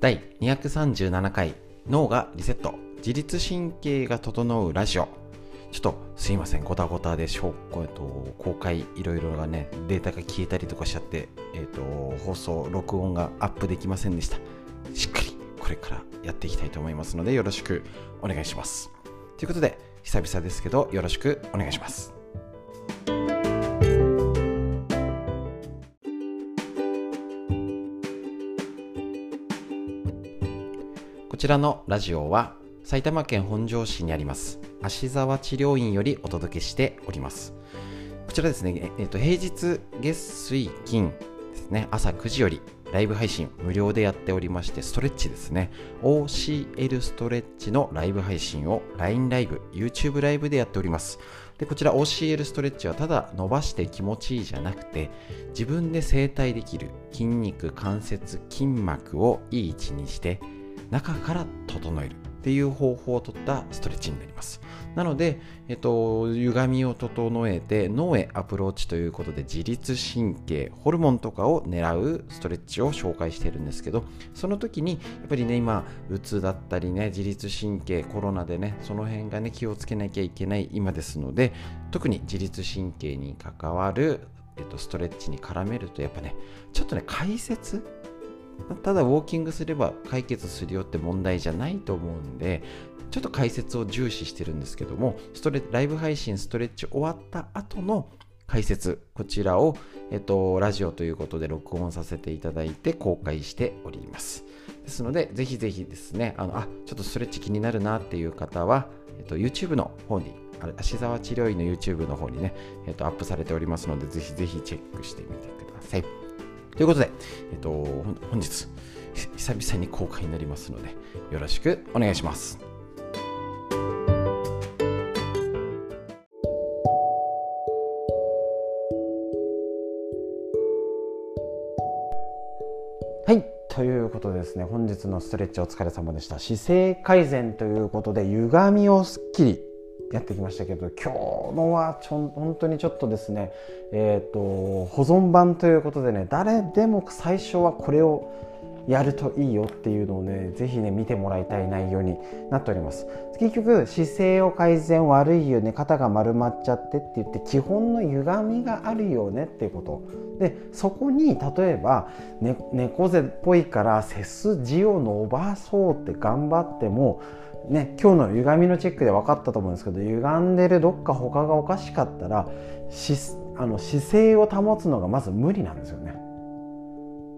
第237回脳がリセット自律神経が整うラジオ。ちょっとすいませんごたごたでしょ、と、公開いろいろがねデータが消えたりとかしちゃって、えっと、放送録音がアップできませんでした。しっかりこれからやっていきたいと思いますのでよろしくお願いします。ということで久々ですけどよろしくお願いします。ちらのラジオは埼玉県本庄市にあります芦沢治療院よりお届けしております。こちらですね、えっと、平日月水金ですね朝9時よりライブ配信無料でやっておりましてストレッチですね。OCL ストレッチのライブ配信を LINE ライブ YouTube ライブでやっております。でこちら OCL ストレッチはただ伸ばして気持ちいいじゃなくて自分で整体できる筋肉関節筋膜をいい位置にして中から整えるっていう方法をとったストレッチになります。なので、えっと、歪みを整えて脳へアプローチということで自律神経ホルモンとかを狙うストレッチを紹介しているんですけどその時にやっぱりね今うつだったりね自律神経コロナでねその辺がね気をつけなきゃいけない今ですので特に自律神経に関わるえっと、ストレッチに絡めるとやっぱねちょっとね解説ただウォーキングすれば解決するよって問題じゃないと思うんでちょっと解説を重視してるんですけどもストレライブ配信ストレッチ終わった後の解説こちらを、えっと、ラジオということで録音させていただいて公開しております。ですのでぜひぜひですねあのあちょっとストレッチ気になるなっていう方は、えっと、YouTube の方に芦沢治療院の YouTube の方にね、えっと、アップされておりますのでぜひぜひチェックしてみてください。ということで、えっと、本日、久々に公開になりますので、よろしくお願いします。はい。ということでですね、本日のストレッチお疲れ様でした。姿勢改善ということで、歪みをすっきりやってきましたけど今日のはちょ本当にちょっとですね、えーと、保存版ということでね誰でも最初はこれをやるといいよっていうのをね是非ね見てもらいたい内容になっております。結局姿勢を改善悪いよね肩が丸まっちゃってって言って基本の歪みがあるよねっていうこと。でそこに例えば、ね、猫背っぽいから背筋を伸ばそうって頑張ってもね、今日の歪みのチェックで分かったと思うんですけど歪んでるどっか他がおかしかったらあの姿勢を保つのがまず無理なんですよね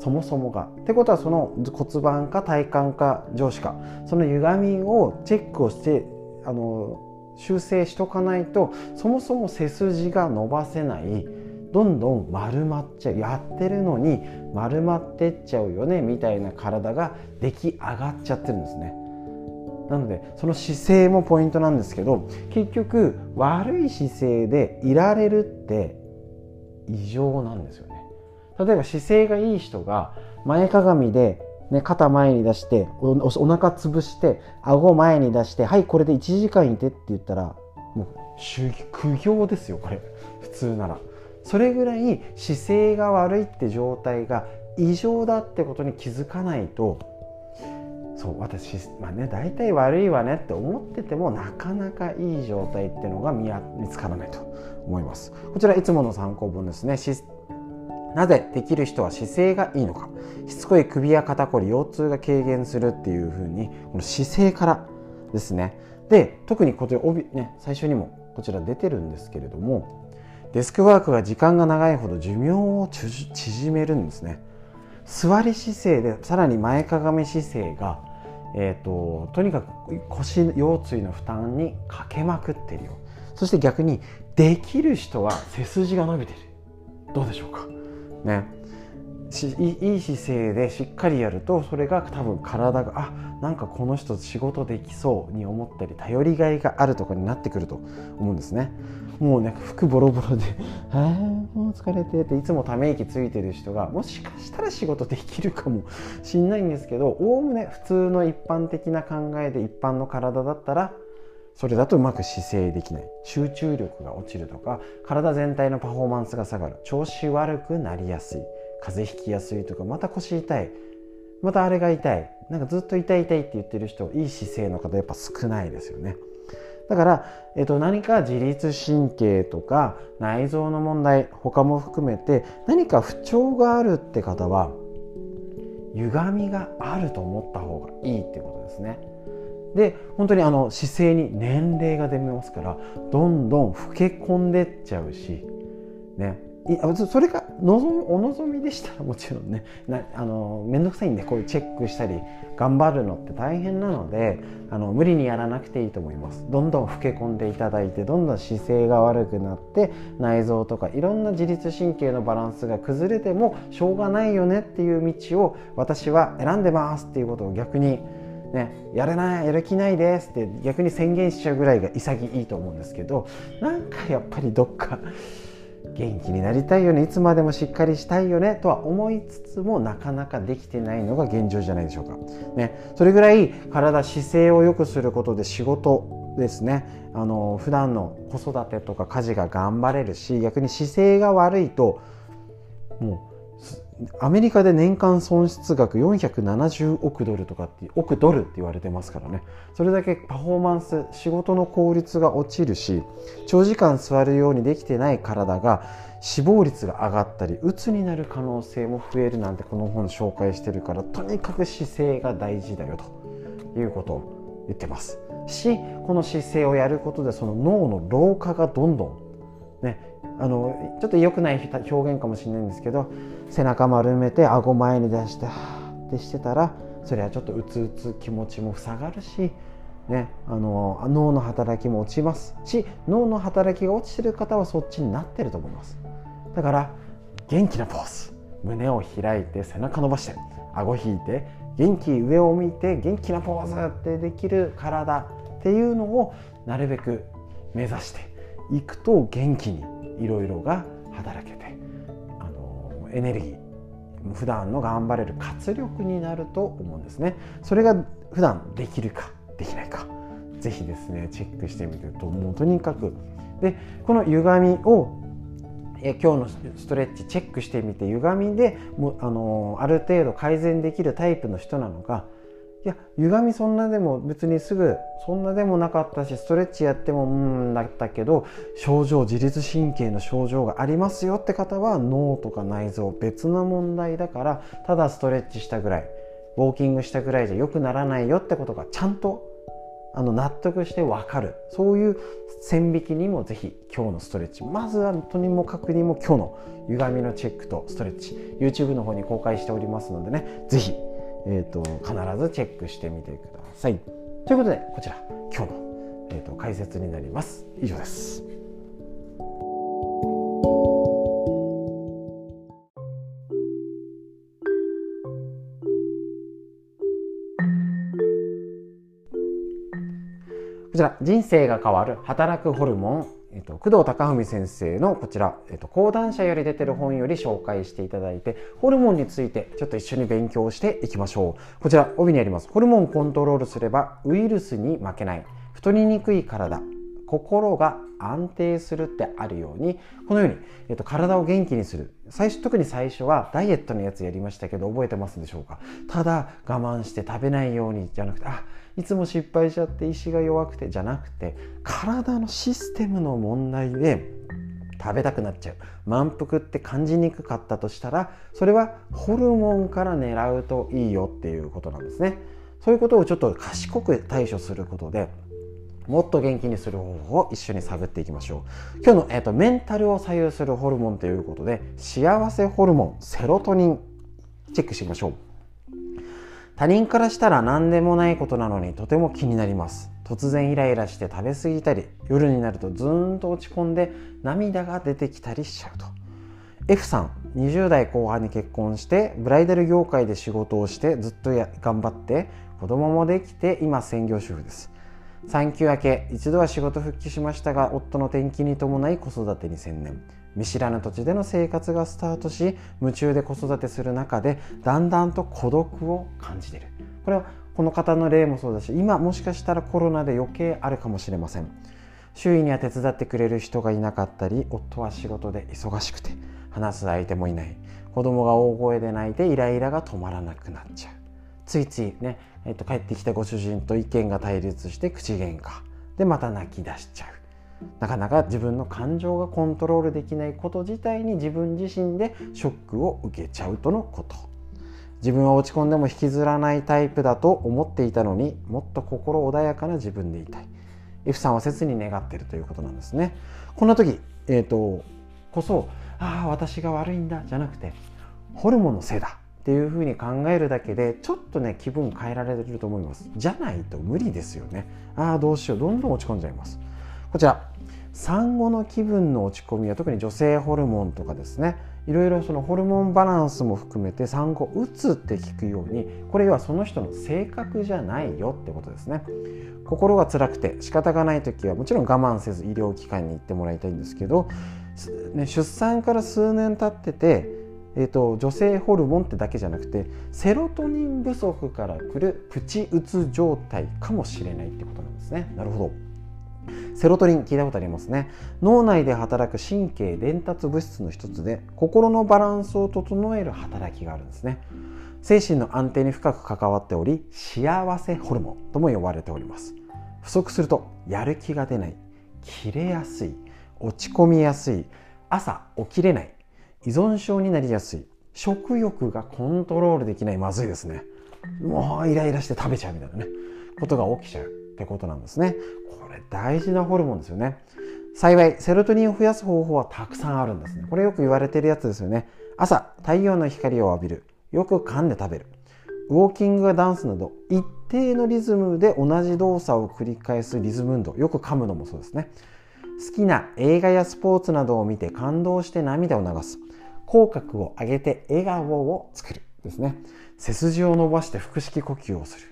そもそもが。ってことはその骨盤か体幹か上司かその歪みをチェックをしてあの修正しとかないとそもそも背筋が伸ばせないどんどん丸まっちゃうやってるのに丸まってっちゃうよねみたいな体が出来上がっちゃってるんですね。なのでその姿勢もポイントなんですけど結局悪い姿勢でいられるって異常なんですよね。例えば姿勢がいい人が前かがみで、ね、肩前に出しておお腹潰して顎前に出してはいこれで1時間いてって言ったらもう苦行ですよこれ。普通なら。それぐらい姿勢が悪いって状態が異常だってことに気づかないとそう私まあね大体悪いわねって思っててもなかなかいい状態っていうのが見見つからないと思います。こちらいつもの参考文ですね。なぜできる人は姿勢がいいのか。しつこい首や肩こり腰痛が軽減するっていうふうにこの姿勢からですね。で特にこちら帯、ね、最初にもこちら出てるんですけれどもデスクワークが時間が長いほど寿命を縮めるんですね。座り姿勢でさらに前かがみ姿勢がえーと、とにかく腰腰椎の負担にかけまくってるよ。そして逆にできる人は背筋が伸びてる。どうでしょうか？ね。いい姿勢でしっかりやるとそれが多分体があなんかこの人仕事できそうに思ったり頼りがいがあるとかになってくると思うんですね。もうなんか服ボロボロで「あもう疲れて」っていつもため息ついてる人がもしかしたら仕事できるかもしんないんですけどおおむね普通の一般的な考えで一般の体だったらそれだとうまく姿勢できない。集中力が落ちるとか体全体のパフォーマンスが下がる。調子悪くなりやすい。風邪ひきやすいとかまた腰痛い。またあれが痛い。なんかずっと痛い痛いって言ってる人いい姿勢の方やっぱ少ないですよね。だから、えっと、何か自律神経とか内臓の問題他も含めて何か不調があるって方は歪みがあると思った方がいいってことですね。で本当にあの姿勢に年齢が出ますからどんどん老け込んでっちゃうし、ね、それが望お望みでしたらもちろんね。あの面倒くさいんでこういうチェックしたり頑張るのって大変なのであの無理にやらなくていいと思います。どんどん老け込んでいただいてどんどん姿勢が悪くなって内臓とかいろんな自律神経のバランスが崩れてもしょうがないよねっていう道を私は選んでますっていうことを逆にね、やれないやる気ないですって逆に宣言しちゃうぐらいが潔いと思うんですけどなんかやっぱりどっか元気になりたいよねいつまでもしっかりしたいよねとは思いつつもなかなかできてないのが現状じゃないでしょうか。ね、それぐらい体姿勢を良くすることで仕事ですねあの普段の子育てとか家事が頑張れるし逆に姿勢が悪いともうアメリカで年間損失額470億ドルとかって億ドルって言われてますからね。それだけパフォーマンス仕事の効率が落ちるし長時間座るようにできてない体が死亡率が上がったりうつになる可能性も増えるなんてこの本紹介してるからとにかく姿勢が大事だよと。いうことを言ってます。しこの姿勢をやることでその脳の老化がどんどんねあのちょっと良くない表現かもしれないんですけど背中丸めて顎前に出してはってしてたらそれはちょっとうつうつ気持ちも塞がるし、ね、あの脳の働きも落ちますし脳の働きが落ちてる方はそっちになってると思います。だから元気なポーズ。胸を開いて背中伸ばして顎引いて元気上を向いて元気なポーズってできる体っていうのをなるべく目指していくと元気にいろいろが働けてあのエネルギー普段の頑張れる活力になると思うんですね。それが普段できるかできないかぜひですねチェックしてみるともうとにかく。でこの歪みをえ今日のストレッチチェックしてみて歪みでもあのある程度改善できるタイプの人なのかいや歪みそんなでも別にすぐそんなでもなかったしストレッチやってもうんだったけど症状自律神経の症状がありますよって方は脳とか内臓別な問題だからただストレッチしたぐらいウォーキングしたぐらいじゃ良くならないよってことがちゃんとあの納得して分かる。そういう線引きにもぜひ今日のストレッチまずはとにもかくにも今日の歪みのチェックとストレッチ YouTube の方に公開しておりますのでねぜひえーと、必ずチェックしてみてください。ということでこちら今日の、えーと、と解説になります。以上です。こちら人生が変わる働くホルモンえっと、工藤隆文先生のこちら、えっと、講談社より出てる本より紹介していただいて、ホルモンについてちょっと一緒に勉強していきましょう。こちら、帯にあります。ホルモンコントロールすればウイルスに負けない。太りにくい体、心が安定するってあるようにこのように、えっと、体を元気にする。最初特に最初はダイエットのやつやりましたけど覚えてますでしょうか？ただ我慢して食べないようにじゃなくてあいつも失敗しちゃって意志が弱くてじゃなくて体のシステムの問題で食べたくなっちゃう。満腹って感じにくかったとしたらそれはホルモンから狙うといいよっていうことなんですね。そういうことをちょっと賢く対処することでもっと元気にする方法を一緒に探っていきましょう。今日の、えーと、メンタルを左右するホルモンということで幸せホルモンセロトニンチェックしていきましょう。他人からしたら何でもないことなのにとても気になります。突然イライラして食べ過ぎたり夜になるとずーんと落ち込んで涙が出てきたりしちゃうと。F さん20代後半に結婚してブライダル業界で仕事をしてずっとや頑張って子供もできて今専業主婦です。産休明け一度は仕事復帰しましたが夫の転勤に伴い子育てに専念。見知らぬ土地での生活がスタートし夢中で子育てする中でだんだんと孤独を感じている。これはこの方の例もそうだし今もしかしたらコロナで余計あるかもしれません。周囲には手伝ってくれる人がいなかったり夫は仕事で忙しくて話す相手もいない。子供が大声で泣いてイライラが止まらなくなっちゃう。ついついね、えー、と帰ってきたご主人と意見が対立して口喧嘩。でまた泣き出しちゃう。なかなか自分の感情がコントロールできないこと自体に自分自身でショックを受けちゃうとのこと。自分は落ち込んでも引きずらないタイプだと思っていたのにもっと心穏やかな自分でいたい。F さんは切に願っているということなんですね。こんな時、えーと、こそああ私が悪いんだじゃなくてホルモンのせいだっていうふうに考えるだけでちょっとね気分変えられると思います。じゃないと無理ですよね。ああどうしよう。どんどん落ち込んじゃいます。こちら。産後の気分の落ち込みは特に女性ホルモンとかですね。いろいろそのホルモンバランスも含めて産後うつって聞くようにこれはその人の性格じゃないよってことですね。心が辛くて仕方がない時はもちろん我慢せず医療機関に行ってもらいたいんですけど、ね、出産から数年経っててえーと、女性ホルモンってだけじゃなくてセロトニン不足からくるプチうつ状態かもしれないってことなんですね。なるほど。セロトニン聞いたことありますね。脳内で働く神経伝達物質の一つで心のバランスを整える働きがあるんですね。精神の安定に深く関わっており幸せホルモンとも呼ばれております。不足するとやる気が出ない切れやすい落ち込みやすい朝起きれない依存症になりやすい。食欲がコントロールできないまずいですね。もうイライラして食べちゃうみたいなね。ことが起きちゃうってことなんですね。これ大事なホルモンですよね。幸いセロトニンを増やす方法はたくさんあるんですね。これよく言われてるやつですよね。朝太陽の光を浴びる。よく噛んで食べる。ウォーキングやダンスなど一定のリズムで同じ動作を繰り返すリズム運動。よく噛むのもそうですね。好きな映画やスポーツなどを見て感動して涙を流す。口角を上げて笑顔を作る。ですね背筋を伸ばして腹式呼吸をする。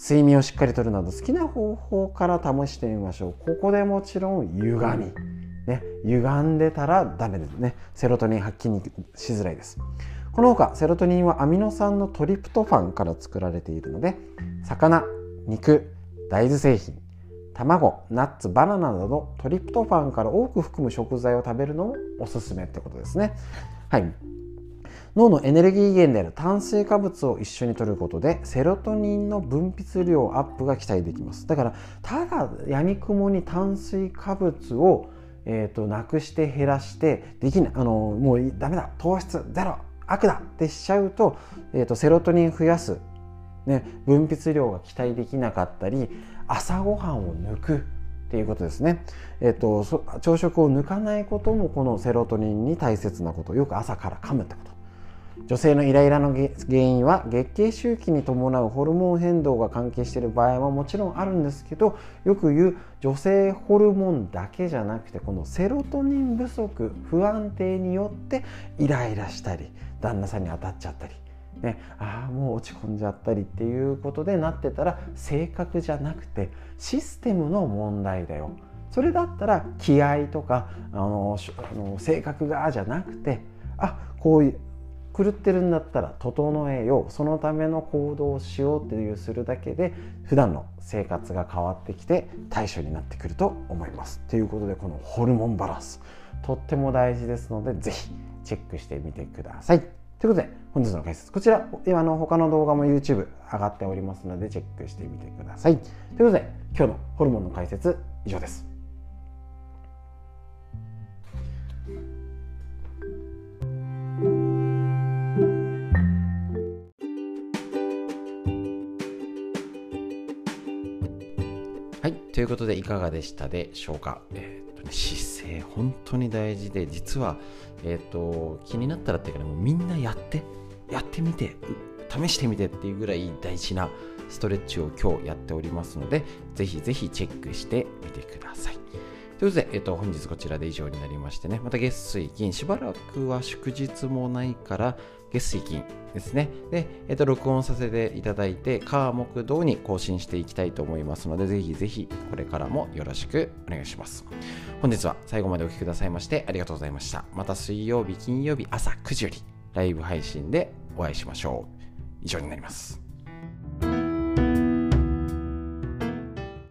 睡眠をしっかりとるなど好きな方法から試してみましょう。ここでもちろん歪み。ね。歪んでたらダメですね。セロトニン発揮しづらいです。この他セロトニンはアミノ酸のトリプトファンから作られているので魚肉大豆製品卵ナッツバナナなどトリプトファンから多く含む食材を食べるのもおすすめってことですね。はい。脳のエネルギー源である炭水化物を一緒に摂ることでセロトニンの分泌量アップが期待できます。だからただやみくもに炭水化物をえーと、なくして減らしてできない。あのもうダメだ。糖質ゼロ。悪だ。ってしちゃうと,、えーと、セロトニン増やす、ね、分泌量が期待できなかったり朝ごはんを抜く。っていうことですね、えー、と朝食を抜かないこともこのセロトニンに大切なこと。よく朝から噛むってこと。女性のイライラの原因は月経周期に伴うホルモン変動が関係している場合はもちろんあるんですけどよく言う女性ホルモンだけじゃなくてこのセロトニン不足不安定によってイライラしたり旦那さんに当たっちゃったり、ね、ああもう落ち込んじゃったりっていうことでなってたら性格じゃなくてシステムの問題だよ。それだったら気合とかあのあの性格がじゃなくてあこういう狂ってるんだったら整えよう。そのための行動をしようっていうするだけで普段の生活が変わってきて対処になってくると思います。ということでこのホルモンバランスとっても大事ですので是非チェックしてみてください。ということで本日の解説こちら。今の他の動画も YouTube 上がっておりますのでチェックしてみてください。ということで今日のホルモンの解説以上です。はい。ということでいかがでしたでしょうか、えとね、姿勢本当に大事で実は、えーと、気になったらっていうか、ね、もうみんなやってやってみて試してみてっていうぐらい大事なストレッチを今日やっておりますのでぜひぜひチェックしてみてください。ということで、えっと、本日こちらで以上になりましてね、また月水金、しばらくは祝日もないから、月水金ですね。で、えっと、録音させていただいて、火木土に更新していきたいと思いますので、ぜひぜひこれからもよろしくお願いします。本日は最後までお聴きくださいましてありがとうございました。また水曜日、金曜日朝9時よりライブ配信でお会いしましょう。以上になります。